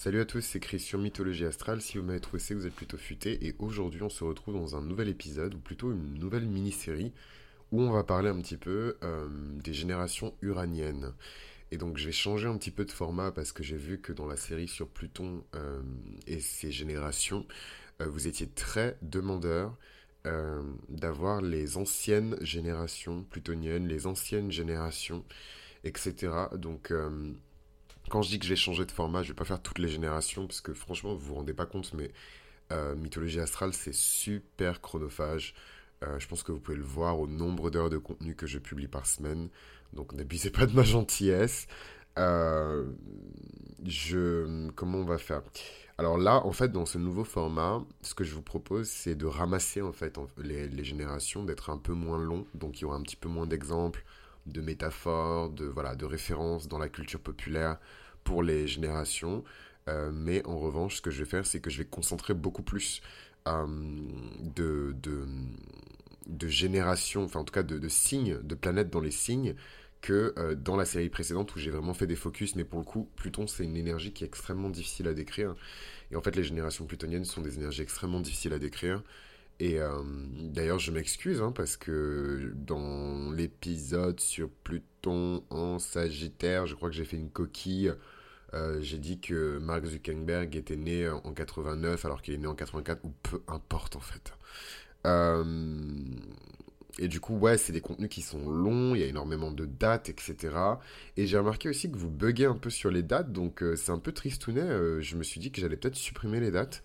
Salut à tous, c'est Chris sur Mythologie Astrale. Si vous m'avez trouvé, vous êtes plutôt futé. Et aujourd'hui, on se retrouve dans un nouvel épisode, ou plutôt une nouvelle mini-série, où on va parler un petit peu euh, des générations uraniennes. Et donc, je vais changer un petit peu de format parce que j'ai vu que dans la série sur Pluton euh, et ses générations, euh, vous étiez très demandeur d'avoir les anciennes générations plutoniennes, les anciennes générations, etc. Donc quand je dis que je vais changer de format, je vais pas faire toutes les générations, parce que franchement, vous vous rendez pas compte, mais euh, Mythologie Astrale, c'est super chronophage. Euh, je pense que vous pouvez le voir au nombre d'heures de contenu que je publie par semaine. Donc n'abusez pas de ma gentillesse. Euh, je... Comment on va faire? Alors là, en fait, dans ce nouveau format, ce que je vous propose, c'est de ramasser en fait les, les générations, d'être un peu moins long. Donc il y aura un petit peu moins d'exemples, de métaphores, de, voilà, de références dans la culture populaire pour les générations. Euh, mais en revanche, ce que je vais faire, c'est que je vais concentrer beaucoup plus euh, de, de, de, générations, enfin en tout cas de, signes, de planètes dans les signes, que euh, dans la série précédente où j'ai vraiment fait des focus. Mais pour le coup, Pluton, c'est une énergie qui est extrêmement difficile à décrire. Et en fait, les générations plutoniennes sont des énergies extrêmement difficiles à décrire. Et d'ailleurs, je m'excuse hein, parce que dans l'épisode sur Pluton en Sagittaire, je crois que j'ai fait une coquille. Euh, j'ai dit que Mark Zuckerberg était né en 89 alors qu'il est né en 84, ou peu importe en fait. Euh, et du coup, ouais, c'est des contenus qui sont longs, il y a énormément de dates, etc. Et j'ai remarqué aussi que vous buguez un peu sur les dates, donc c'est un peu tristounet. je me suis dit que j'allais peut-être supprimer les dates.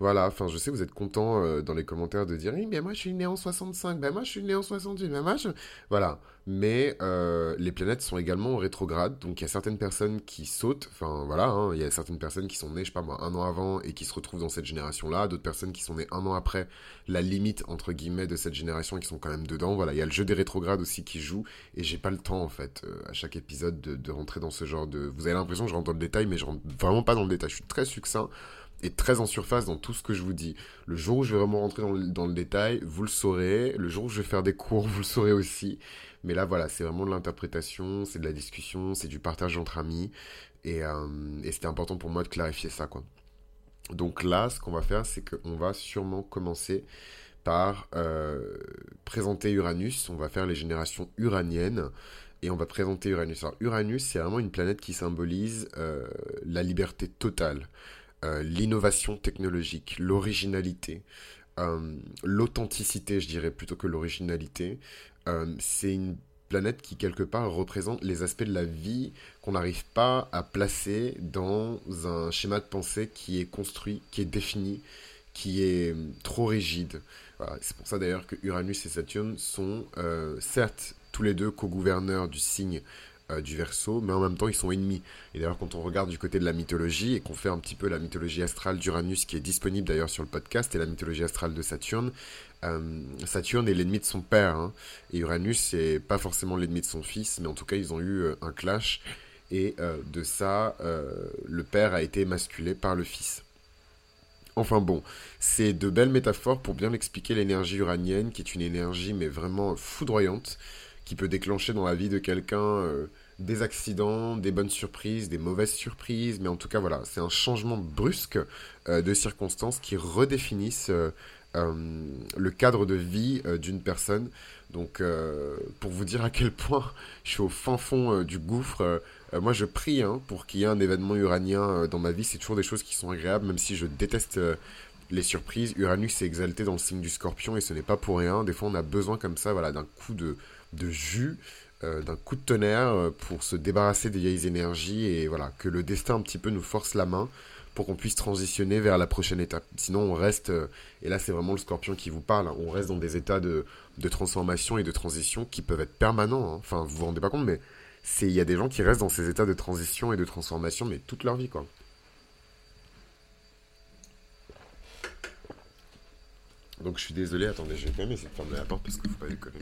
Voilà, enfin, je sais, vous êtes content euh, dans les commentaires de dire, oui, mais moi je suis né en 65, ben moi je suis né en 68, ben moi je... Voilà, mais euh, les planètes sont également rétrogrades, donc il y a certaines personnes qui sautent, enfin voilà, hein, il y a certaines personnes qui sont nées, je sais pas moi, un an avant et qui se retrouvent dans cette génération-là, d'autres personnes qui sont nées un an après la limite, entre guillemets, de cette génération et qui sont quand même dedans, voilà, il y a le jeu des rétrogrades aussi qui joue, et j'ai pas le temps, en fait, euh, à chaque épisode de, de rentrer dans ce genre de... Vous avez l'impression que je rentre dans le détail, mais je rentre vraiment pas dans le détail, je suis très succinct, très en surface dans tout ce que je vous dis. Le jour où je vais vraiment rentrer dans le, détail, vous le saurez. Le jour où je vais faire des cours, vous le saurez aussi. Mais là, voilà, c'est vraiment de l'interprétation, c'est de la discussion, c'est du partage entre amis. Et, euh, c'était important pour moi de clarifier ça, quoi. Donc là, ce qu'on va faire, c'est qu'on va sûrement commencer par euh, présenter Uranus. On va faire les générations uraniennes et on va présenter Uranus. Alors Uranus, c'est vraiment une planète qui symbolise euh, la liberté totale. Euh, l'innovation technologique, l'originalité, euh, l'authenticité, je dirais, plutôt que l'originalité. Euh, c'est une planète qui, quelque part, représente les aspects de la vie qu'on n'arrive pas à placer dans un schéma de pensée qui est construit, qui est défini, qui est trop rigide. C'est pour ça d'ailleurs que Uranus et Saturne sont certes tous les deux co-gouverneurs du signe euh, du verso, mais en même temps ils sont ennemis. Et d'ailleurs quand on regarde du côté de la mythologie et qu'on fait un petit peu la mythologie astrale d'Uranus qui est disponible d'ailleurs sur le podcast et la mythologie astrale de Saturne, euh, Saturne est l'ennemi de son père hein. et Uranus c'est pas forcément l'ennemi de son fils, mais en tout cas ils ont eu euh, un clash et de ça le père a été émasculé par le fils. Enfin bon, c'est de belles métaphores pour bien expliquer l'énergie uranienne, qui est une énergie mais vraiment foudroyante, qui peut déclencher dans la vie de quelqu'un euh, des accidents, des bonnes surprises, des mauvaises surprises, mais en tout cas voilà, c'est un changement brusque euh, de circonstances qui redéfinissent euh, le cadre de vie d'une personne. Donc pour vous dire à quel point je suis au fin fond du gouffre, moi je prie hein, pour qu'il y ait un événement uranien dans ma vie, c'est toujours des choses qui sont agréables, même si je déteste les surprises. Uranus est exalté dans le signe du scorpion et ce n'est pas pour rien. Des fois on a besoin comme ça voilà, d'un coup de de jus, euh, d'un coup de tonnerre euh, pour se débarrasser des vieilles énergies et voilà, que le destin un petit peu nous force la main pour qu'on puisse transitionner vers la prochaine étape. Sinon, on reste, euh, et là c'est vraiment le scorpion qui vous parle, hein, on reste dans des états de, transformation et de transition qui peuvent être permanents. Hein. Enfin, vous vous rendez pas compte, mais il y a des gens qui restent dans ces états de transition et de transformation, mais toute leur vie, quoi. Donc je suis désolé, attendez, je vais quand même essayer de fermer la porte parce qu'il faut pas déconner.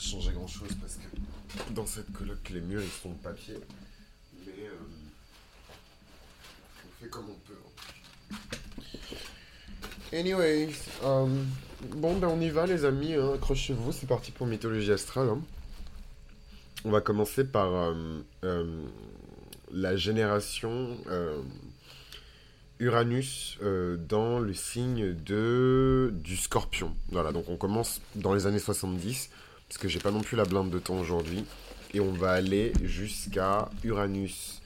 Changé grand chose parce que dans cette coloc, les murs ils sont de papier. Mais euh, on fait comme on peut. Anyways, euh, bon ben on y va les amis, hein. accrochez-vous, c'est parti pour Mythologie Astrale. Hein. on va commencer par la génération Uranus dans le signe de du Scorpion. Voilà, donc on commence dans les années 70 parce que j'ai pas non plus la blinde de temps aujourd'hui et on va aller jusqu'à Uranus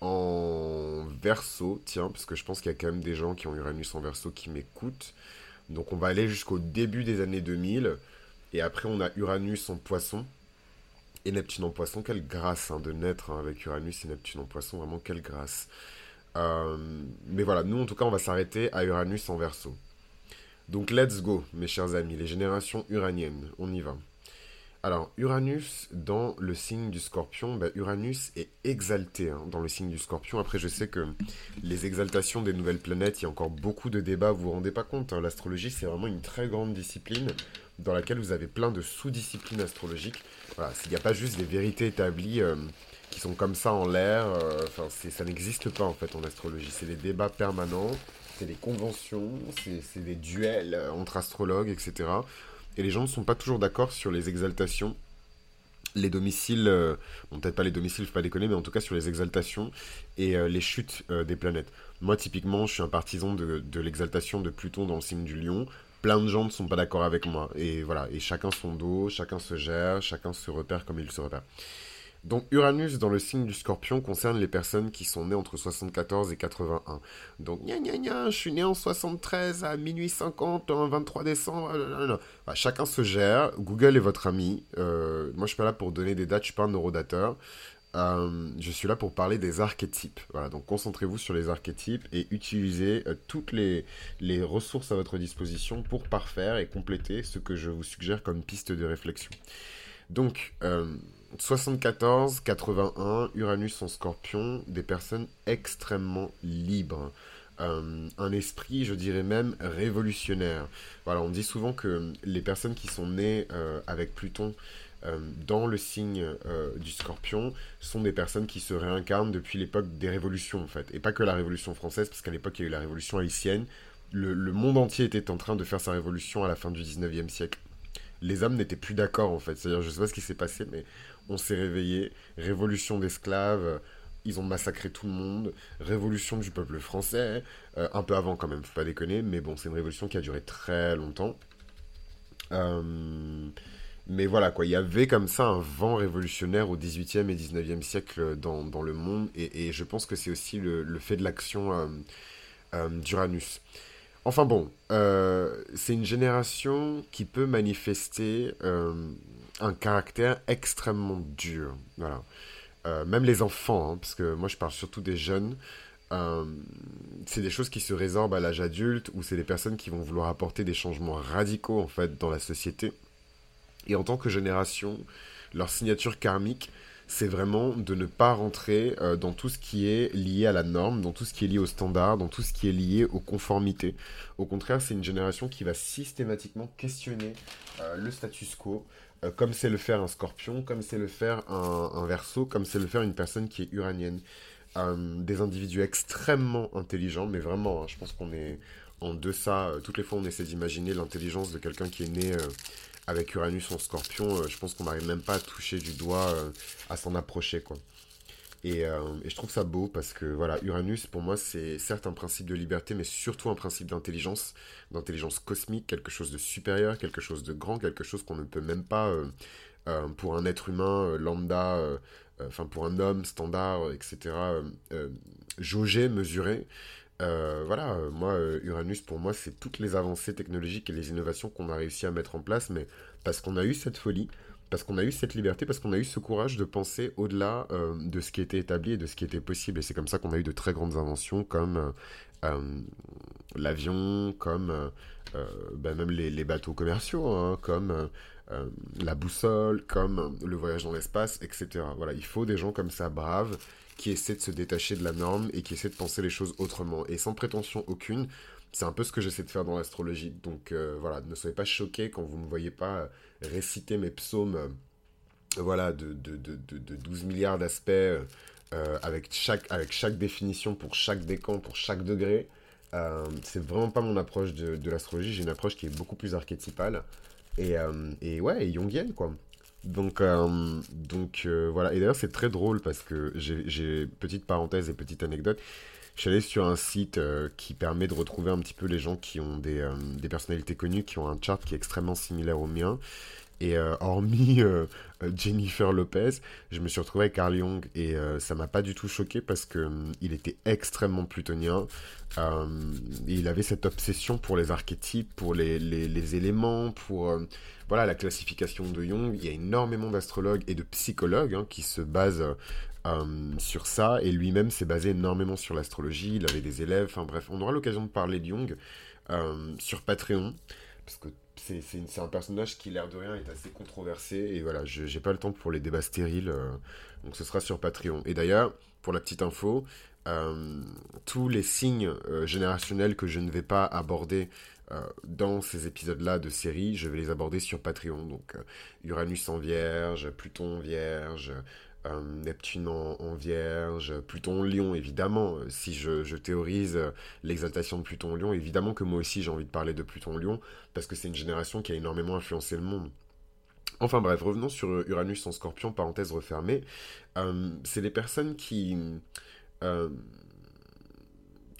en verso, tiens, parce que je pense qu'il y a quand même des gens qui ont Uranus en verso qui m'écoutent. Donc on va aller jusqu'au début des années 2000. Et après on a Uranus en poisson et Neptune en poisson. Quelle grâce hein, de naître hein, avec Uranus et Neptune en poisson, vraiment quelle grâce. Euh, mais voilà, nous en tout cas on va s'arrêter à Uranus en verso. Donc let's go mes chers amis, les générations uraniennes, on y va. Alors, Uranus dans le signe du scorpion, bah, Uranus est exalté hein, dans le signe du scorpion. Après, je sais que les exaltations des nouvelles planètes, il y a encore beaucoup de débats, vous vous rendez pas compte. Hein. L'astrologie, c'est vraiment une très grande discipline dans laquelle vous avez plein de sous-disciplines astrologiques. Voilà, il n'y a pas juste des vérités établies euh, qui sont comme ça en l'air. Euh, enfin, ça n'existe pas en fait en astrologie. C'est des débats permanents, c'est des conventions, c'est des duels euh, entre astrologues, etc. Et les gens ne sont pas toujours d'accord sur les exaltations les domiciles, euh, bon peut-être pas les domiciles, faut pas déconner, mais en tout cas sur les exaltations et euh, les chutes euh, des planètes. Moi typiquement, je suis un partisan de, de l'exaltation de Pluton dans le signe du lion. Plein de gens ne sont pas d'accord avec moi. Et voilà, et chacun son dos, chacun se gère, chacun se repère comme il se repère. Donc Uranus dans le signe du scorpion concerne les personnes qui sont nées entre 74 et 81. Donc gna gna gna, je suis né en 73 à minuit 50, un 23 décembre. Bah, chacun se gère, Google est votre ami. Euh, moi je suis pas là pour donner des dates, je suis pas un neurodateur. Euh, je suis là pour parler des archétypes. Voilà, donc concentrez-vous sur les archétypes et utilisez euh, toutes les ressources à votre disposition pour parfaire et compléter ce que je vous suggère comme piste de réflexion. Donc, 74, 81, Uranus en scorpion, des personnes extrêmement libres. Euh, un esprit, je dirais même, révolutionnaire. Voilà, on dit souvent que les personnes qui sont nées euh, avec Pluton euh, dans le signe du scorpion sont des personnes qui se réincarnent depuis l'époque des révolutions, en fait. Et pas que la révolution française, parce qu'à l'époque, il y a eu la révolution haïtienne. Le, monde entier était en train de faire sa révolution à la fin du 19e siècle les hommes n'étaient plus d'accord en fait. C'est-à-dire, je sais pas ce qui s'est passé, mais on s'est réveillé, révolution d'esclaves, ils ont massacré tout le monde, révolution du peuple français, euh, un peu avant quand même, faut pas déconner, mais bon, c'est une révolution qui a duré très longtemps. Euh, mais voilà, quoi, il y avait comme ça un vent révolutionnaire au 18e et 19e siècle dans, le monde, et, je pense que c'est aussi le, fait de l'action euh, d'Uranus. Enfin bon, c'est une génération qui peut manifester un caractère extrêmement dur. Voilà. Euh, même les enfants, hein, parce que moi je parle surtout des jeunes, euh, c'est des choses qui se résorbent à l'âge adulte ou c'est des personnes qui vont vouloir apporter des changements radicaux en fait dans la société. Et en tant que génération, leur signature karmique, c'est vraiment de ne pas rentrer euh, dans tout ce qui est lié à la norme, dans tout ce qui est lié au standard, dans tout ce qui est lié aux conformités. Au contraire, c'est une génération qui va systématiquement questionner le status quo, euh, comme c'est le faire un scorpion, comme c'est le faire un, verso, comme c'est le faire une personne qui est uranienne. Euh, des individus extrêmement intelligents, mais vraiment, hein, je pense qu'on est en deçà. Euh, toutes les fois, on essaie d'imaginer l'intelligence de quelqu'un qui est né avec Uranus en scorpion. je pense qu'on n'arrive même pas à toucher du doigt, à s'en approcher, quoi. Et, et, je trouve ça beau parce que voilà, Uranus pour moi c'est certes un principe de liberté, mais surtout un principe d'intelligence, d'intelligence cosmique, quelque chose de supérieur, quelque chose de grand, quelque chose qu'on ne peut même pas euh, euh, pour un être humain euh, lambda, enfin pour un homme standard, etc. jauger, mesurer. voilà, moi Uranus pour moi c'est toutes les avancées technologiques et les innovations qu'on a réussi à mettre en place, mais parce qu'on a eu cette folie parce qu'on a eu cette liberté, parce qu'on a eu ce courage de penser au-delà euh, de ce qui était établi et de ce qui était possible. Et c'est comme ça qu'on a eu de très grandes inventions comme euh, euh, l'avion, comme ben même les, bateaux commerciaux, hein, comme la boussole, comme le voyage dans l'espace, etc. Voilà, il faut des gens comme ça, braves, qui essaient de se détacher de la norme et qui essaient de penser les choses autrement. Et sans prétention aucune, c'est un peu ce que j'essaie de faire dans l'astrologie. Donc voilà, ne soyez pas choqués quand vous ne me voyez pas réciter mes psaumes euh, voilà, de, de, de, de, 12 milliards d'aspects euh, avec, chaque, avec chaque définition pour chaque décan, pour chaque degré. Euh, c'est vraiment pas mon approche de, l'astrologie. J'ai une approche qui est beaucoup plus archétypale et, et ouais, et quoi. Donc, euh, donc euh, voilà. Et d'ailleurs, c'est très drôle parce que j'ai, petite parenthèse et petite anecdote. Je suis allé sur un site euh, qui permet de retrouver un petit peu les gens qui ont des, des, personnalités connues, qui ont un chart qui est extrêmement similaire au mien. Et hormis Jennifer Lopez, je me suis retrouvé avec Carl Jung et ça m'a pas du tout choqué parce que il était extrêmement plutonien. il avait cette obsession pour les archétypes, pour les éléments, pour voilà, la classification de Jung, il y a énormément d'astrologues et de psychologues hein, qui se basent euh, sur ça, et lui-même s'est basé énormément sur l'astrologie, il avait des élèves, enfin bref, on aura l'occasion de parler de Jung euh, sur Patreon, parce que c'est un personnage qui, l'air de rien, est assez controversé, et voilà, je n'ai pas le temps pour les débats stériles, euh, donc ce sera sur Patreon. Et d'ailleurs, pour la petite info, tous les signes générationnels que je ne vais pas aborder dans ces épisodes-là de série, je vais les aborder sur Patreon. Donc Uranus en vierge, Pluton en vierge, euh, Neptune en, vierge, Pluton en lion, évidemment. Si je, théorise l'exaltation de Pluton en lion, évidemment que moi aussi j'ai envie de parler de Pluton en lion, parce que c'est une génération qui a énormément influencé le monde. Enfin bref, revenons sur Uranus en scorpion, parenthèse refermée. c'est les personnes qui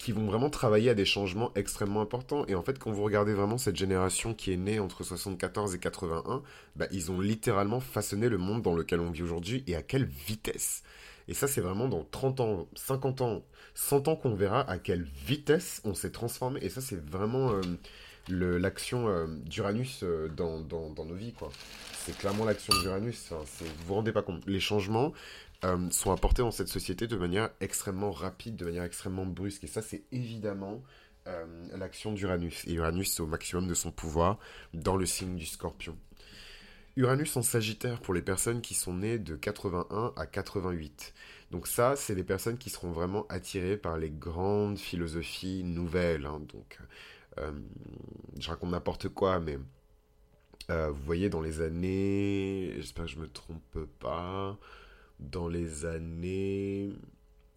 qui vont vraiment travailler à des changements extrêmement importants. Et en fait, quand vous regardez vraiment cette génération qui est née entre 74 et 81, bah, ils ont littéralement façonné le monde dans lequel on vit aujourd'hui et à quelle vitesse. Et ça, c'est vraiment dans 30 ans, 50 ans, 100 ans qu'on verra à quelle vitesse on s'est transformé. Et ça, c'est vraiment euh, l'action euh, d'Uranus euh, dans, dans, nos vies. quoi. C'est clairement l'action d'Uranus. Enfin, vous vous rendez pas compte. Les changements, euh, sont apportés dans cette société de manière extrêmement rapide, de manière extrêmement brusque. Et ça, c'est évidemment euh, l'action d'Uranus. Et Uranus, au maximum de son pouvoir dans le signe du scorpion. Uranus en Sagittaire pour les personnes qui sont nées de 81 à 88. Donc ça, c'est les personnes qui seront vraiment attirées par les grandes philosophies nouvelles. Hein. Donc, euh, je raconte n'importe quoi, mais vous voyez, dans les années, j'espère que je me trompe pas, dans les années...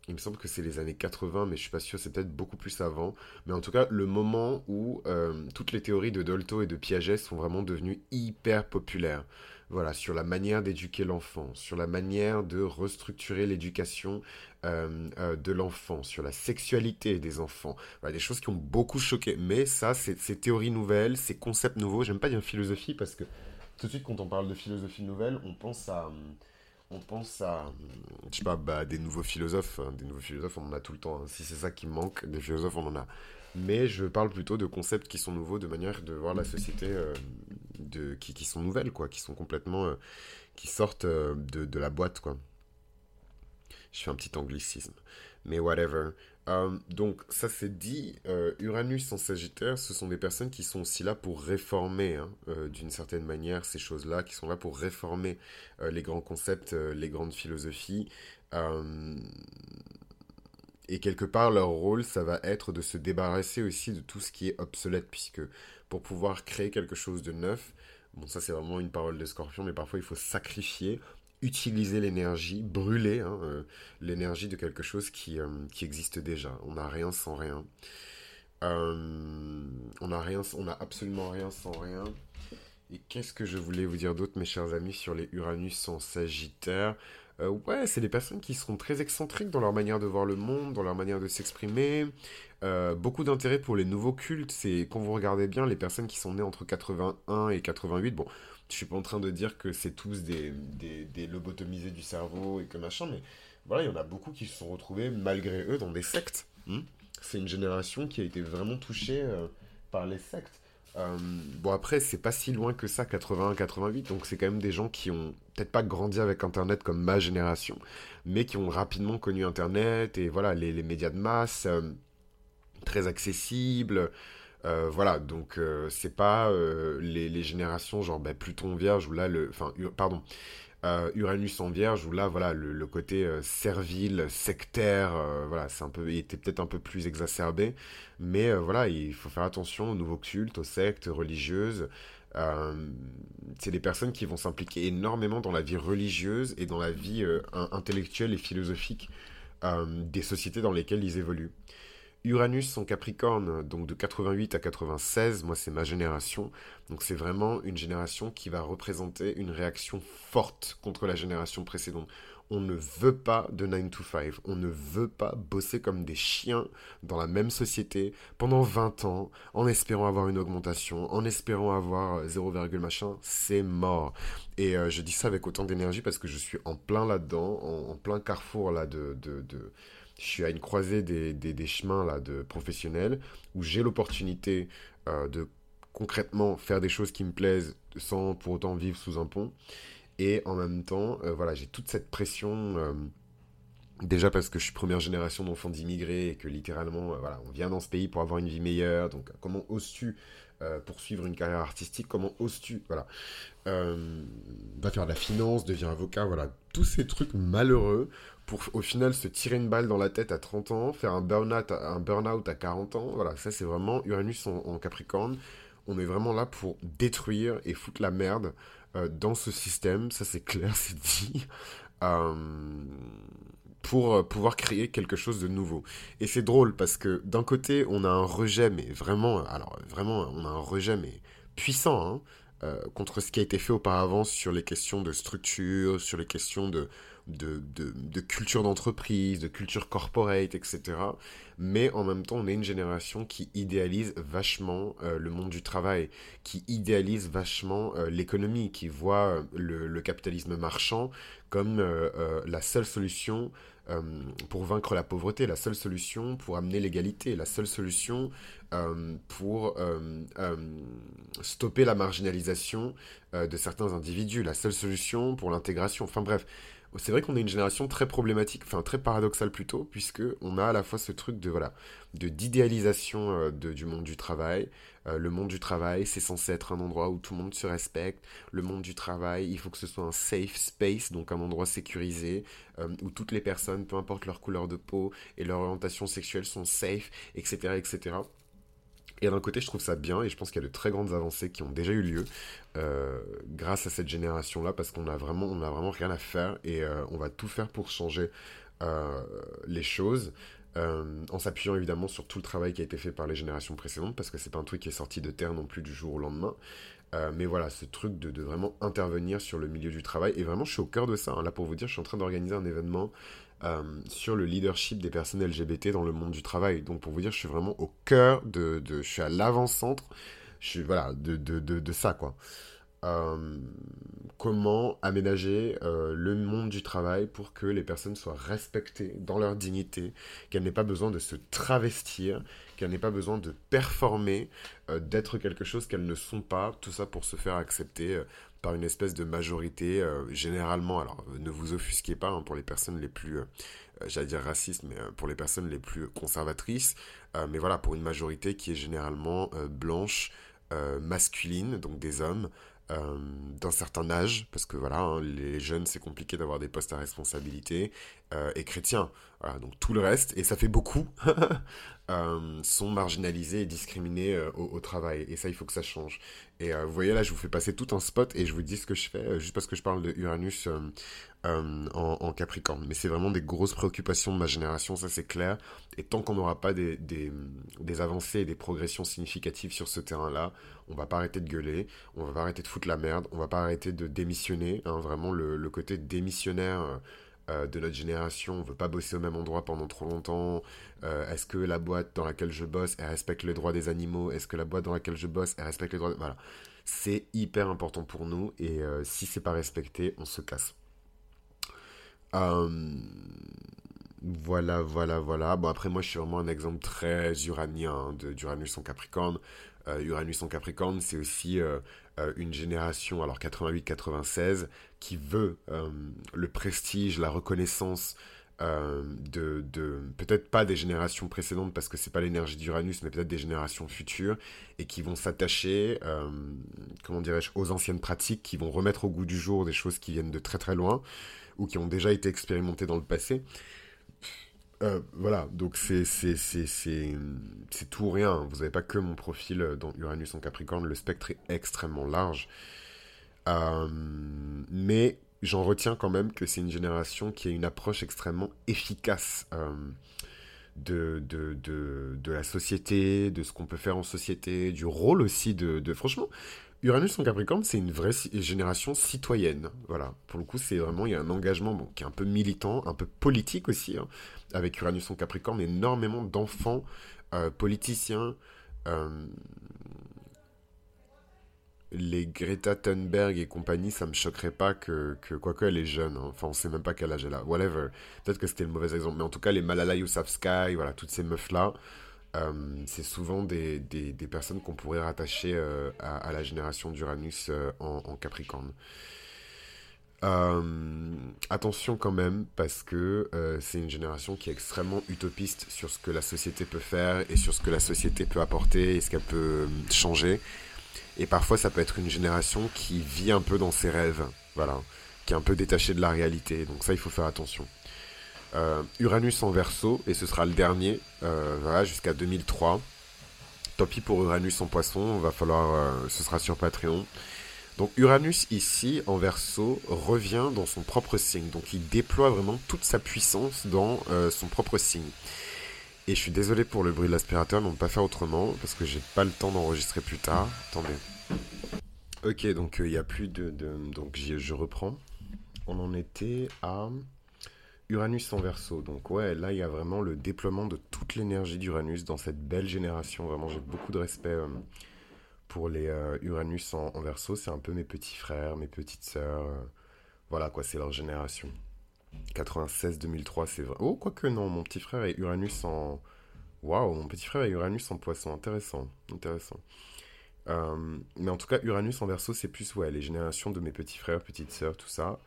Il me semble que c'est les années 80, mais je suis pas sûr, c'est peut-être beaucoup plus avant. Mais en tout cas, le moment où euh, toutes les théories de Dolto et de Piaget sont vraiment devenues hyper populaires. Voilà, sur la manière d'éduquer l'enfant, sur la manière de restructurer l'éducation euh, euh, de l'enfant, sur la sexualité des enfants. Voilà, des choses qui ont beaucoup choqué. Mais ça, c'est ces théories nouvelles, ces concepts nouveaux. J'aime pas dire philosophie parce que tout de suite, quand on parle de philosophie nouvelle, on pense à on pense à, je sais pas, bah, des nouveaux philosophes. Hein. Des nouveaux philosophes, on en a tout le temps. Hein. Si c'est ça qui manque, des philosophes, on en a. Mais je parle plutôt de concepts qui sont nouveaux, de manière de voir la société euh, de, qui, qui, sont nouvelles, quoi, qui sont complètement, euh, qui sortent euh, de, de, la boîte, quoi. Je fais un petit anglicisme, mais whatever. Euh, donc ça c'est dit, euh, Uranus en Sagittaire, ce sont des personnes qui sont aussi là pour réformer hein, euh, d'une certaine manière ces choses-là, qui sont là pour réformer les grands concepts, les grandes philosophies. et quelque part leur rôle, ça va être de se débarrasser aussi de tout ce qui est obsolète, puisque pour pouvoir créer quelque chose de neuf, bon ça c'est vraiment une parole de scorpion, mais parfois il faut sacrifier utiliser l'énergie, brûler hein, euh, l'énergie de quelque chose qui, euh, qui existe déjà. On n'a rien sans rien. Euh, on n'a rien, on a absolument rien sans rien. Et qu'est-ce que je voulais vous dire d'autre, mes chers amis, sur les Uranus en Sagittaire? Ouais, c'est des personnes qui seront très excentriques dans leur manière de voir le monde, dans leur manière de s'exprimer. beaucoup d'intérêt pour les nouveaux cultes. C'est quand vous regardez bien les personnes qui sont nées entre 81 et 88. Bon, je suis pas en train de dire que c'est tous des, des, des, lobotomisés du cerveau et que machin, mais voilà, il y en a beaucoup qui se sont retrouvés malgré eux dans des sectes. Hmm. c'est une génération qui a été vraiment touchée euh, par les sectes. Euh, bon après c'est pas si loin que ça 81-88 donc c'est quand même des gens qui ont peut-être pas grandi avec internet comme ma génération mais qui ont rapidement connu internet et voilà les, les médias de masse euh, très accessibles euh, voilà, donc euh, c'est pas euh, les, générations genre bah, Pluton Vierge ou là le, enfin pardon, Uranus en Vierge où là voilà le, côté servile, sectaire, voilà c'est un peu, il était peut-être un peu plus exacerbé, mais voilà il faut faire attention aux nouveaux cultes, aux sectes religieuses. c'est des personnes qui vont s'impliquer énormément dans la vie religieuse et dans la vie intellectuelle et philosophique des sociétés dans lesquelles ils évoluent. Uranus en Capricorne, donc de 88 à 96, moi c'est ma génération. Donc c'est vraiment une génération qui va représenter une réaction forte contre la génération précédente. On ne veut pas de 9 to 5. On ne veut pas bosser comme des chiens dans la même société pendant 20 ans en espérant avoir une augmentation, en espérant avoir 0, machin. C'est mort. Et euh, je dis ça avec autant d'énergie parce que je suis en plein là-dedans, en, plein carrefour là de je suis à une croisée des, chemins là, de professionnels où j'ai l'opportunité euh, de concrètement faire des choses qui me plaisent sans pour autant vivre sous un pont. Et en même temps, euh, voilà, j'ai toute cette pression. Euh, déjà parce que je suis première génération d'enfants d'immigrés et que littéralement, voilà, on vient dans ce pays pour avoir une vie meilleure. Donc, comment oses-tu poursuivre une carrière artistique Comment oses-tu Voilà. va faire de la finance, devient avocat, voilà. Tous ces trucs malheureux pour au final se tirer une balle dans la tête à 30 ans, faire un burn-out à 40 ans. Voilà, ça c'est vraiment Uranus en, Capricorne. On est vraiment là pour détruire et foutre la merde euh, dans ce système. Ça c'est clair, c'est dit. Euh, pour euh, pouvoir créer quelque chose de nouveau. Et c'est drôle parce que d'un côté, on a un rejet, mais vraiment, alors vraiment, on a un rejet, mais puissant, hein, contre ce qui a été fait auparavant sur les questions de structure, sur les questions de, de, culture d'entreprise, de culture corporate, etc. Mais en même temps, on est une génération qui idéalise vachement euh, le monde du travail, qui idéalise vachement euh, l'économie, qui voit euh, le, capitalisme marchand comme la seule solution pour vaincre la pauvreté, la seule solution pour amener l'égalité, la seule solution pour stopper la marginalisation de certains individus, la seule solution pour l'intégration. Enfin bref, c'est vrai qu'on est une génération très problématique, enfin très paradoxale plutôt, puisque on a à la fois ce truc de voilà, de d'idéalisation euh, du monde du travail. Euh, le monde du travail, c'est censé être un endroit où tout le monde se respecte. Le monde du travail, il faut que ce soit un safe space, donc un endroit sécurisé euh, où toutes les personnes, peu importe leur couleur de peau et leur orientation sexuelle, sont safe, etc., etc. Et d'un côté, je trouve ça bien et je pense qu'il y a de très grandes avancées qui ont déjà eu lieu euh, grâce à cette génération-là parce qu'on a vraiment, a vraiment rien à faire et euh, on va tout faire pour changer euh, les choses. en s'appuyant évidemment sur tout le travail qui a été fait par les générations précédentes, parce que c'est pas un truc qui est sorti de terre non plus du jour au lendemain. mais voilà, ce truc de, vraiment intervenir sur le milieu du travail. Et vraiment, je suis au cœur de ça. Hein. Là, pour vous dire, je suis en train d'organiser un événement euh, sur le leadership des personnes LGBT dans le monde du travail. Donc pour vous dire, je suis vraiment au cœur de, je suis à l'avant-centre, je suis voilà de, de, de, ça quoi. Euh, comment aménager euh, le monde du travail pour que les personnes soient respectées dans leur dignité, qu'elles n'aient pas besoin de se travestir, qu'elles n'aient pas besoin de performer, d'être quelque chose qu'elles ne sont pas, tout ça pour se faire accepter par une espèce de majorité, euh, généralement, alors ne vous offusquez pas hein, pour les personnes les plus, euh, j'allais dire racistes, mais euh, pour les personnes les plus conservatrices, mais voilà, pour une majorité qui est généralement blanche, masculine, donc des hommes, d'un certain âge, parce que voilà, hein, les jeunes, c'est compliqué d'avoir des postes à responsabilité, et chrétiens. Voilà, donc tout le reste, et ça fait beaucoup, sont marginalisés et discriminés au, au, travail. Et ça, il faut que ça change. Et euh, vous voyez là, je vous fais passer tout un spot et je vous dis ce que je fais euh, juste parce que je parle de Uranus euh, en, Capricorne. Mais c'est vraiment des grosses préoccupations de ma génération, ça c'est clair. Et tant qu'on n'aura pas des, des, avancées et des progressions significatives sur ce terrain-là, on va pas arrêter de gueuler, on va pas arrêter de foutre la merde, on va pas arrêter de démissionner. Hein, vraiment le, côté démissionnaire euh, de notre génération, on veut pas bosser au même endroit pendant trop longtemps. Euh, est-ce que la boîte dans laquelle je bosse, elle respecte les droits des animaux Est-ce que la boîte dans laquelle je bosse, elle respecte les droits Voilà. C'est hyper important pour nous et euh, si c'est pas respecté, on se casse. Voilà, voilà, voilà. Bon, après, moi, je suis vraiment un exemple très uranien hein, d'Uranus en Capricorne. Uranus en Capricorne, c'est aussi une génération, alors 88-96, qui veut euh, le prestige, la reconnaissance euh, de, peut-être pas des générations précédentes parce que c'est pas l'énergie d'Uranus, mais peut-être des générations futures et qui vont s'attacher, euh, comment dirais-je, aux anciennes pratiques, qui vont remettre au goût du jour des choses qui viennent de très très loin ou qui ont déjà été expérimentées dans le passé. Voilà, donc c'est tout ou rien. Vous n'avez pas que mon profil dans Uranus en Capricorne, le spectre est extrêmement large. Euh, mais j'en retiens quand même que c'est une génération qui a une approche extrêmement efficace euh, de, de, de, de la société, de ce qu'on peut faire en société, du rôle aussi de... de... Franchement, Uranus en Capricorne, c'est une vraie génération citoyenne. Voilà. Pour le coup, c'est vraiment, il y a un engagement bon, qui est un peu militant, un peu politique aussi. Hein. Avec Uranus en Capricorne, énormément d'enfants euh, politiciens. Euh, les Greta Thunberg et compagnie, ça me choquerait pas que, que quoique elle est jeune, hein. enfin on sait même pas quel âge elle a, whatever. Peut-être que c'était le mauvais exemple, mais en tout cas les Malala Yousafzai, voilà, toutes ces meufs-là, euh, c'est souvent des, des, personnes qu'on pourrait rattacher euh, à, la génération d'Uranus euh, en, Capricorne. attention quand même, parce que c'est une génération qui est extrêmement utopiste sur ce que la société peut faire et sur ce que la société peut apporter et ce qu'elle peut changer. Et parfois, ça peut être une génération qui vit un peu dans ses rêves, voilà, qui est un peu détachée de la réalité. Donc ça, il faut faire attention. Euh, Uranus en verso, et ce sera le dernier, euh, voilà, jusqu'à 2003. Tant pis pour Uranus en poisson, va falloir, euh, ce sera sur Patreon. Donc Uranus ici, en verso, revient dans son propre signe. Donc il déploie vraiment toute sa puissance dans son propre signe. Et je suis désolé pour le bruit de l'aspirateur, mais on ne peut pas faire autrement, parce que j'ai pas le temps d'enregistrer plus tard. Attendez. Ok, donc il n'y a plus de... Donc je reprends. On en était à... Uranus en verso. Donc ouais, là il y a vraiment le déploiement de toute l'énergie d'Uranus dans cette belle génération. Vraiment, j'ai beaucoup de respect euh, pour les euh, Uranus en, verso. C'est un peu mes petits frères, mes petites sœurs. Euh, voilà quoi, c'est leur génération. 96-2003, c'est vrai. Oh, quoique non, mon petit frère est Uranus en... Waouh, mon petit frère est Uranus en poisson. Intéressant, intéressant. mais en tout cas, Uranus en verso, c'est plus ouais, les générations de mes petits frères, petites sœurs, tout ça.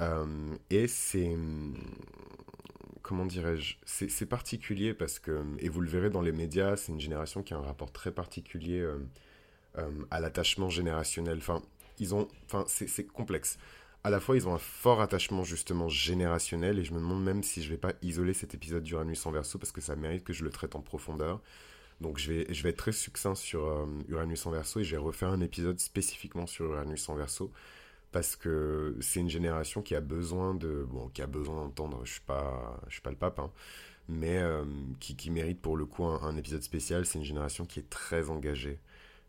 Euh, et c'est comment dirais-je, c'est particulier parce que, et vous le verrez dans les médias, c'est une génération qui a un rapport très particulier euh, euh, à l'attachement générationnel. Enfin, ils ont, enfin, c'est complexe. À la fois, ils ont un fort attachement justement générationnel, et je me demande même si je vais pas isoler cet épisode d'Uranus en verso parce que ça mérite que je le traite en profondeur. Donc, je vais, être très succinct sur Uranus en verso et je vais refaire un épisode spécifiquement sur Uranus en verso parce que c'est une génération qui a besoin de bon qui a besoin d'entendre je suis suis pas le pape hein, mais euh, qui, qui, mérite pour le coup un, épisode spécial c'est une génération qui est très engagée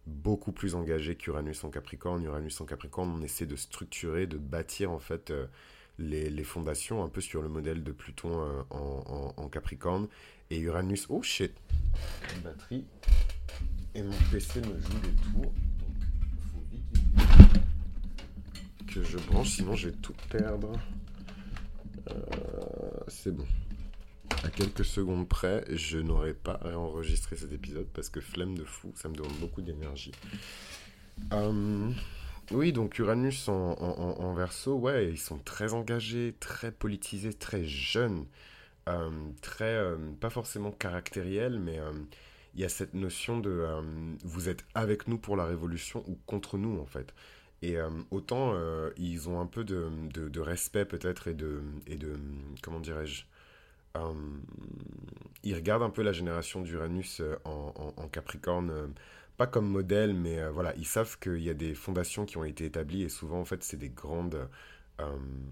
beaucoup plus engagée qu'Uranus en Capricorne. Uranus en Capricorne on essaie de structurer de bâtir en fait euh, les, les, fondations un peu sur le modèle de Pluton euh, en, Capricorne. Et Uranus oh shit. Batterie. Et mon PC me joue des tours. Que je branche, sinon je vais tout perdre. Euh, c'est bon. À quelques secondes près, je n'aurais pas réenregistré cet épisode parce que flemme de fou, ça me demande beaucoup d'énergie. Euh, oui, donc Uranus en, en, verso, ouais, ils sont très engagés, très politisés, très jeunes, euh, très, pas forcément caractériels, mais il y a cette notion de vous êtes avec nous pour la révolution ou contre nous en fait. Et autant euh, ils ont un peu de, de, respect peut-être et de, et de comment dirais-je, euh, ils regardent un peu la génération d'Uranus en, en, Capricorne, pas comme modèle, mais voilà, ils savent qu'il y a des fondations qui ont été établies et souvent en fait c'est des grandes...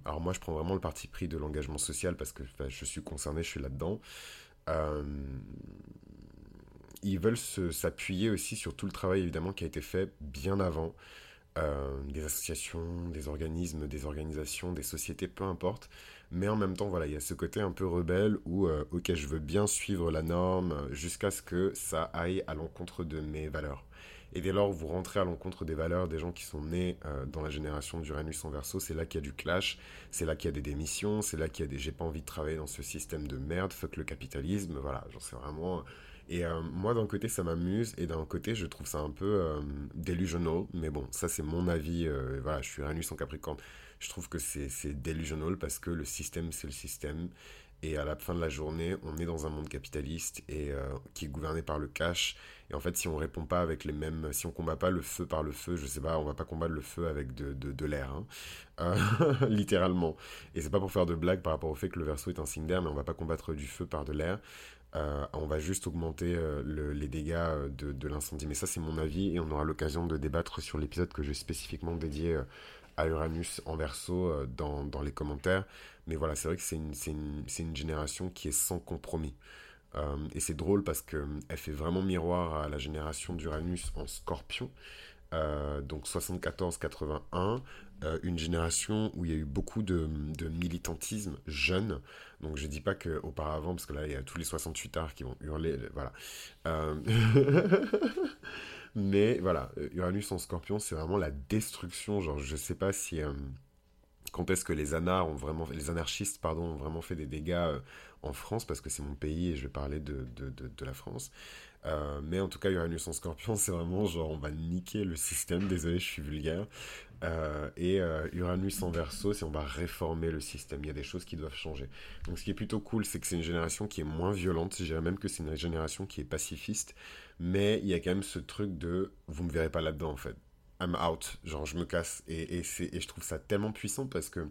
alors moi je prends vraiment le parti pris de l'engagement social parce que je suis concerné, je suis là-dedans ils veulent s'appuyer aussi sur tout le travail évidemment qui a été fait bien avant. Euh, des associations, des organismes, des organisations, des sociétés, peu importe. Mais en même temps, voilà, il y a ce côté un peu rebelle où, euh, ok, je veux bien suivre la norme jusqu'à ce que ça aille à l'encontre de mes valeurs. Et dès lors, vous rentrez à l'encontre des valeurs des gens qui sont nés euh, dans la génération d'Uranus en verso, c'est là qu'il y a du clash, c'est là qu'il y a des démissions, c'est là qu'il y a des j'ai pas envie de travailler dans ce système de merde, fuck le capitalisme, voilà, j'en sais vraiment et euh, moi, d'un côté, ça m'amuse, et d'un côté, je trouve ça un peu euh. Mais bon, ça, c'est mon avis. Euh, voilà, je suis Uranus en Capricorne. Je trouve que c'est delusional parce que le système, c'est le système. Et à la fin de la journée, on est dans un monde capitaliste et qui est gouverné par le cash. Et en fait, si on répond pas avec les mêmes, si on combat pas le feu par le feu, je sais pas, on va pas combattre le feu avec de, de, de l'air, hein. littéralement. Et c'est pas pour faire de blagues par rapport au fait que le verso est un signe d'air, mais on va pas combattre du feu par de l'air. Euh, on va juste augmenter euh, les dégâts euh, de, l'incendie. Mais ça, c'est mon avis et on aura l'occasion de débattre sur l'épisode que j'ai spécifiquement dédié Uranus en verso dans, les commentaires. Mais voilà, c'est vrai que c'est une, génération qui est sans compromis. et c'est drôle parce qu'elle fait vraiment miroir à la génération d'Uranus en scorpion. donc 74-81, une génération où il y a eu beaucoup de, de militantisme jeune. Donc je dis pas qu'auparavant, parce que là il y a tous les 68 arts qui vont hurler, voilà. Mais voilà, Uranus en scorpion, c'est vraiment la destruction. Genre, je sais pas si quand est-ce que les ont vraiment, les anarchistes ont vraiment fait des dégâts euh, en France, parce que c'est mon pays et je vais parler de, la France. Euh, mais en tout cas, Uranus en scorpion, c'est vraiment genre on va niquer le système, désolé, je suis vulgaire. Euh, et Uranus en verso, c'est on va réformer le système, il y a des choses qui doivent changer. Donc ce qui est plutôt cool, c'est que c'est une génération qui est moins violente, je dirais même que c'est une génération qui est pacifiste, mais il y a quand même ce truc de vous me verrez pas là-dedans en fait. I'm out, genre je me casse. Et, et je trouve ça tellement puissant parce que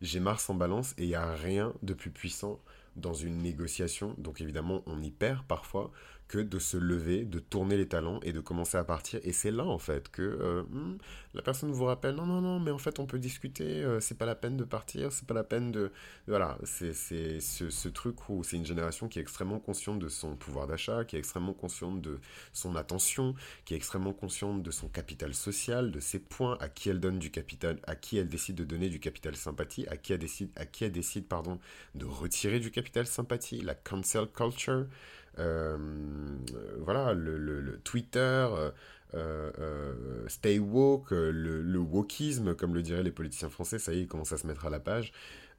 j'ai Mars en balance et il n'y a rien de plus puissant dans une négociation. Donc évidemment, on y perd parfois que de se lever, de tourner les talons et de commencer à partir. Et c'est là, en fait, que euh, hmm, la personne vous rappelle, non, non, non, mais en fait, on peut discuter, euh, c'est pas la peine de partir, c'est pas la peine de... Voilà, c'est ce, ce, truc où c'est une génération qui est extrêmement consciente de son pouvoir d'achat, qui est extrêmement consciente de son attention, qui est extrêmement consciente de son capital social, de ses points, à qui elle donne du capital, à qui elle décide de donner du capital sympathie, à qui elle décide, à qui elle décide, pardon, de retirer du capital sympathie, la cancel culture, voilà, le, Twitter, euh, Stay Woke, le, le, wokisme, comme le diraient les politiciens français, ça y est, il commence à se mettre à la page.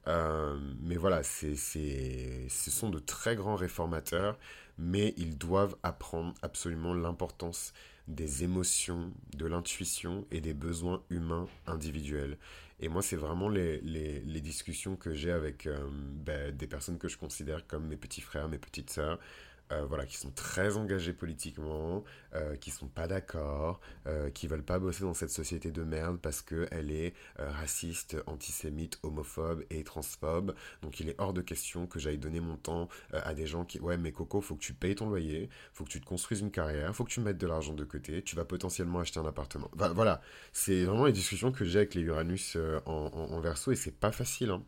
mais voilà, c'est, ce sont de très grands réformateurs, mais ils doivent apprendre absolument l'importance des émotions, de l'intuition et des besoins humains individuels. Et moi, c'est vraiment les, les, les, discussions que j'ai avec ben, des personnes que je considère comme mes petits frères, mes petites sœurs, euh, voilà, qui sont très engagés politiquement, euh, qui sont pas d'accord, euh, qui veulent pas bosser dans cette société de merde parce qu'elle est euh, raciste, antisémite, homophobe et transphobe. Donc il est hors de question que j'aille donner mon temps à des gens qui, ouais, mais Coco, faut que tu payes ton loyer, faut que tu te construises une carrière, faut que tu mettes de l'argent de côté, tu vas potentiellement acheter un appartement. voilà, c'est vraiment les discussions que j'ai avec les Uranus en, en, en, verso et c'est pas facile. Hein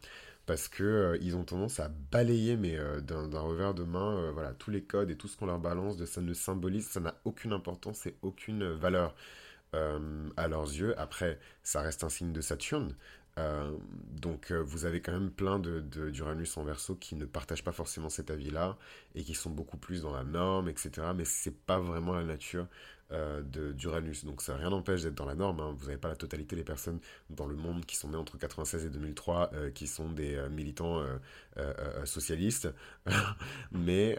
parce que euh, ils ont tendance à balayer mais euh, d'un revers de main euh, voilà tous les codes et tout ce qu'on leur balance ça ne symbolise ça n'a aucune importance et aucune valeur à leurs yeux. Après ça reste un signe de Saturne donc vous avez quand même plein de d'Uranus en verso qui ne partagent pas forcément cet avis là et qui sont beaucoup plus dans la norme etc mais c'est pas vraiment la nature euh, d'Uranus. Donc ça rien n'empêche d'être dans la norme. Hein. Vous n'avez pas la totalité des personnes dans le monde qui sont nées entre 96 et 2003 euh, qui sont des euh, militants socialistes. mais,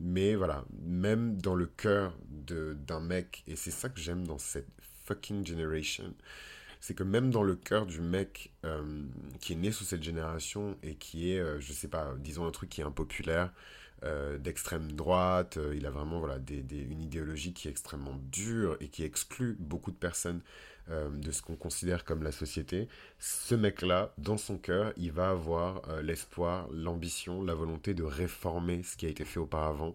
mais voilà, même dans le cœur d'un mec, et c'est ça que j'aime dans cette fucking generation, c'est que même dans le cœur du mec qui est né sous cette génération et qui est, je sais pas, disons un truc qui est impopulaire, euh, d'extrême droite. Euh, il a vraiment voilà, une idéologie qui est extrêmement dure et qui exclut beaucoup de personnes euh, de ce qu'on considère comme la société. Ce mec-là, dans son cœur, il va avoir l'espoir, l'ambition, la volonté de réformer ce qui a été fait auparavant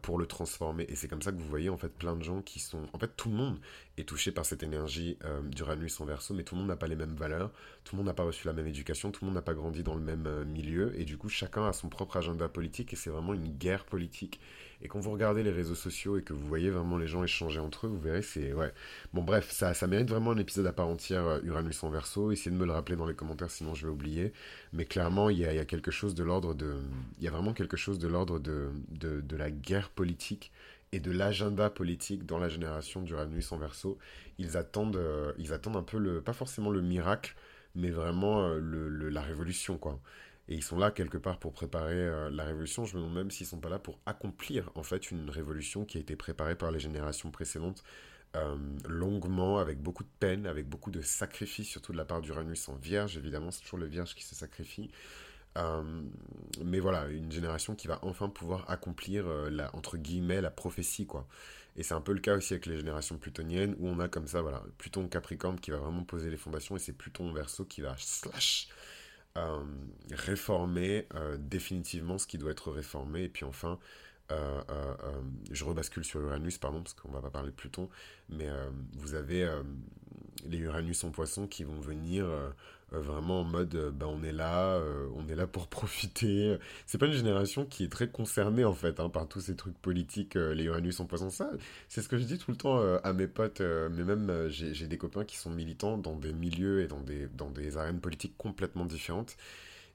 pour le transformer. Et c'est comme ça que vous voyez en fait plein de gens qui sont... En fait, tout le monde est touché par cette énergie euh, d'Uranus en verso, mais tout le monde n'a pas les mêmes valeurs, tout le monde n'a pas reçu la même éducation, tout le monde n'a pas grandi dans le même euh, milieu, et du coup chacun a son propre agenda politique, et c'est vraiment une guerre politique. Et quand vous regardez les réseaux sociaux et que vous voyez vraiment les gens échanger entre eux, vous verrez, c'est... Ouais. Bon bref, ça, ça mérite vraiment un épisode à part entière, euh, Uranus en verso, essayez de me le rappeler dans les commentaires, sinon je vais oublier. Mais clairement, il y a, quelque chose de l'ordre de... Il y a vraiment quelque chose de l'ordre de, de la guerre politique et de l'agenda politique dans la génération d'Uranus en verso. Ils attendent, euh, ils attendent un peu le, pas forcément le miracle, mais vraiment euh, le, la révolution, quoi. Et ils sont là quelque part pour préparer euh, la révolution. Je me demande même s'ils sont pas là pour accomplir en fait une révolution qui a été préparée par les générations précédentes longuement, avec beaucoup de peine, avec beaucoup de sacrifices, surtout de la part d'Uranus en Vierge. Évidemment, c'est toujours le Vierge qui se sacrifie. Euh, mais voilà, une génération qui va enfin pouvoir accomplir, euh, la, entre guillemets, la prophétie, quoi. Et c'est un peu le cas aussi avec les générations plutoniennes, où on a comme ça, voilà, Pluton Capricorne qui va vraiment poser les fondations, et c'est Pluton Verseau qui va slash euh, réformer définitivement ce qui doit être réformé, et puis enfin, je rebascule sur Uranus, pardon, parce qu'on va pas parler de Pluton, mais vous avez les Uranus en poisson qui vont venir vraiment en mode euh, bah, on est là, euh, on est là pour profiter. C'est pas une génération qui est très concernée en fait hein, par tous ces trucs politiques, les Uranus en poisson. Ça, c'est ce que je dis tout le temps à mes potes, mais même j'ai des copains qui sont militants dans des milieux et dans des, dans des arènes politiques complètement différentes.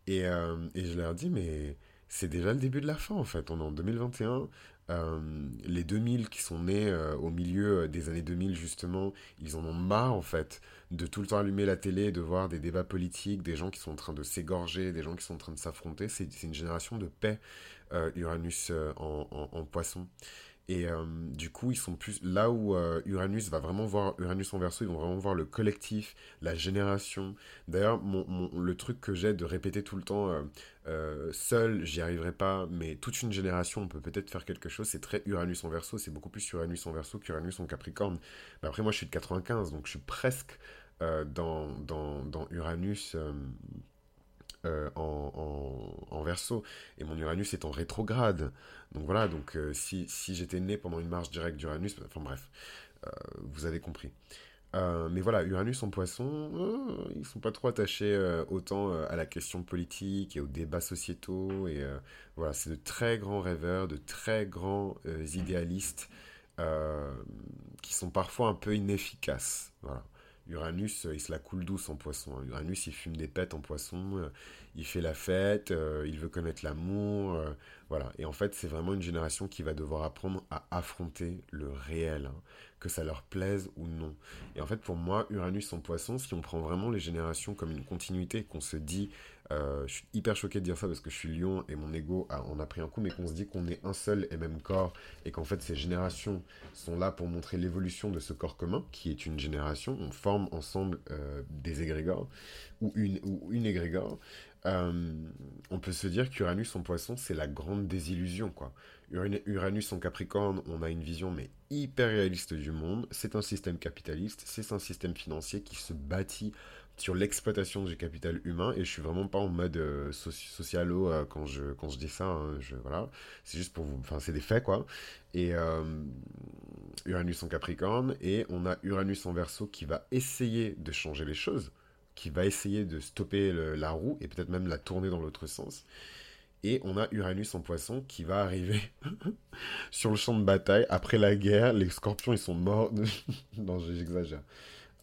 Et, et je leur dis, mais c'est déjà le début de la fin en fait. On est en 2021. Euh, les 2000 qui sont nés euh, au milieu euh, des années 2000 justement, ils en ont marre en fait de tout le temps allumer la télé, de voir des débats politiques, des gens qui sont en train de s'égorger, des gens qui sont en train de s'affronter. C'est une génération de paix, Uranus en, poisson. Et euh, du coup, ils sont plus là où euh, Uranus va vraiment voir Uranus en verso, ils vont vraiment voir le collectif, la génération. D'ailleurs, le truc que j'ai de répéter tout le temps, euh, seul, j'y arriverai pas, mais toute une génération, on peut peut-être faire quelque chose. C'est très Uranus en verso, c'est beaucoup plus Uranus en verso qu'Uranus en Capricorne. Après, moi, je suis de 95, donc je suis presque dans, dans, dans, Uranus. En, en, verso et mon Uranus est en rétrograde donc voilà, donc euh, si, si j'étais né pendant une marche directe d'Uranus, enfin bref, euh, vous avez compris. Euh, mais voilà, Uranus en poisson, ils sont pas trop attachés autant à la question politique et aux débats sociétaux. Et voilà, c'est de très grands rêveurs, de très grands idéalistes qui sont parfois un peu inefficaces. Voilà. Uranus, il se la coule douce en poisson. Hein. Uranus, il fume des pètes en poisson, il fait la fête, il veut connaître l'amour. Voilà. Et en fait, c'est vraiment une génération qui va devoir apprendre à affronter le réel, hein, que ça leur plaise ou non. Et en fait, pour moi, Uranus en poisson, si on prend vraiment les générations comme une continuité, qu'on se dit, euh, je suis hyper choqué de dire ça parce que je suis lion et mon ego a, on a pris un coup, mais qu'on se dit qu'on est un seul et même corps et qu'en fait ces générations sont là pour montrer l'évolution de ce corps commun qui est une génération. On forme ensemble euh, des égrégores ou une, ou une égrégore. Euh, on peut se dire qu'Uranus en poisson, c'est la grande désillusion, quoi. Uranus en Capricorne, on a une vision mais hyper réaliste du monde. C'est un système capitaliste, c'est un système financier qui se bâtit sur l'exploitation du capital humain et je suis vraiment pas en mode euh, socialo euh, quand je quand je dis ça hein, voilà c'est juste pour vous enfin c'est des faits quoi et Uranus en Capricorne et on a Uranus en Verseau qui va essayer de changer les choses qui va essayer de stopper la roue et peut-être même la tourner dans l'autre sens. Et on a Uranus en poisson qui va arriver sur le champ de bataille. Après la guerre, les scorpions, ils sont morts. non, j'exagère.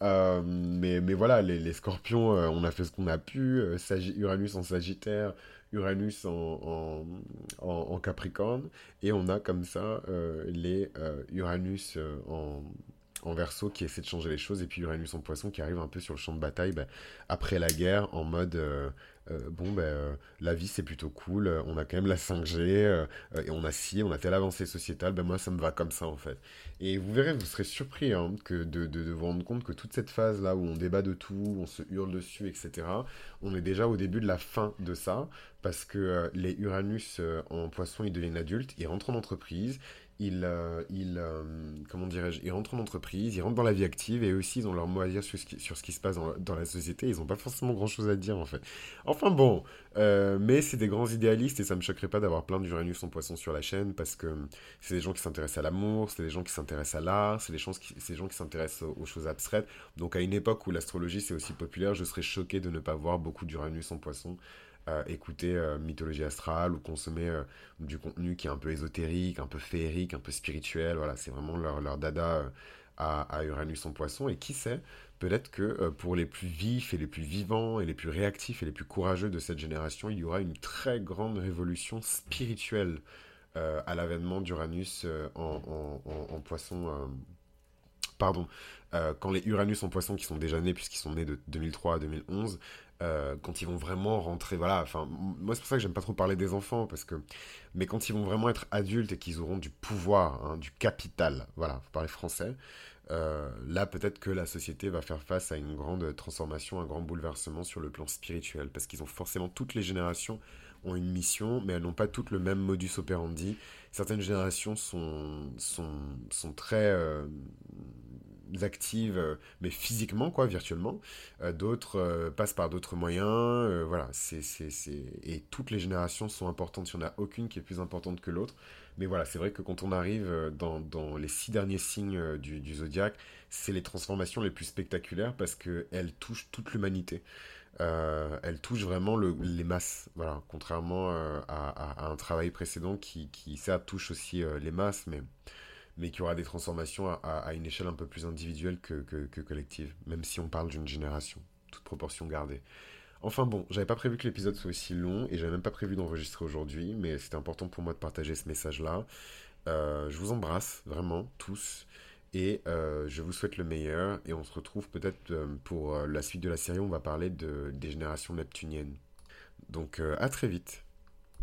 Euh, mais, mais voilà, les, scorpions, euh, on a fait ce qu'on a pu. Euh, Uranus en Sagittaire, Uranus en, Capricorne. Et on a comme ça les Uranus en en verso qui essaie de changer les choses et puis Uranus en poisson qui arrive un peu sur le champ de bataille ben, après la guerre en mode euh, euh, bon ben euh, la vie c'est plutôt cool. On a quand même la 5G et on a si on a telle avancée sociétale. Ben moi ça me va comme ça en fait. Et vous verrez vous serez surpris hein, que de, de, vous rendre compte que toute cette phase là où on débat de tout on se hurle dessus etc on est déjà au début de la fin de ça parce que les Uranus en poisson ils deviennent adultes ils rentrent en entreprise ils, euh, euh, comment dirais-je, ils rentrent en entreprise, ils rentrent dans la vie active et aussi ils ont leur mot à dire sur ce qui, sur ce qui se passe dans, la société. Ils n'ont pas forcément grand-chose à dire en fait. Enfin bon, euh, mais c'est des grands idéalistes et ça me choquerait pas d'avoir plein d'Uranus en poisson sur la chaîne parce que c'est des gens qui s'intéressent à l'amour, c'est des gens qui s'intéressent à l'art, c'est des, gens qui, gens qui s'intéressent aux, choses abstraites. Donc à une époque où l'astrologie c'est aussi populaire, je serais choqué de ne pas voir beaucoup d'Uranus en poisson écouter euh, mythologie astrale ou consommer euh, du contenu qui est un peu ésotérique, un peu féerique, un peu spirituel. Voilà, c'est vraiment leur, leur dada euh, à, Uranus en poisson. Et qui sait, peut-être que pour les plus vifs et les plus vivants et les plus réactifs et les plus courageux de cette génération, il y aura une très grande révolution spirituelle à l'avènement d'Uranus en, poisson. pardon, quand les Uranus en poisson qui sont déjà nés, puisqu'ils sont nés de 2003 à 2011, euh, quand ils vont vraiment rentrer, voilà, enfin, moi c'est pour ça que j'aime pas trop parler des enfants, parce que, mais quand ils vont vraiment être adultes et qu'ils auront du pouvoir, hein, du capital, voilà, vous parlez français, euh, là peut-être que la société va faire face à une grande transformation, un grand bouleversement sur le plan spirituel, parce qu'ils ont forcément, toutes les générations ont une mission, mais elles n'ont pas toutes le même modus operandi. Certaines générations sont, sont, sont très... Euh, actives, euh, mais physiquement, quoi, virtuellement. Euh, d'autres passent par d'autres moyens. voilà, c'est, c'est, c'est... Et toutes les générations sont importantes. Il n'y en a aucune qui est plus importante que l'autre. Mais voilà, c'est vrai que quand on arrive dans, les six derniers signes du, du zodiaque, c'est les transformations les plus spectaculaires parce qu'elles touchent toute l'humanité. Euh, elle touche vraiment les masses, voilà, contrairement euh, à, un travail précédent qui, qui certes touche aussi euh, les masses, mais, mais qui aura des transformations à, une échelle un peu plus individuelle que, collective, même si on parle d'une génération, toute proportion gardée. Enfin bon, j'avais pas prévu que l'épisode soit aussi long et j'avais même pas prévu d'enregistrer aujourd'hui, mais c'était important pour moi de partager ce message-là. je vous embrasse vraiment tous. Et euh, je vous souhaite le meilleur. Et on se retrouve peut-être euh, pour euh, la suite de la série. On va parler de, des générations neptuniennes. Donc à très vite.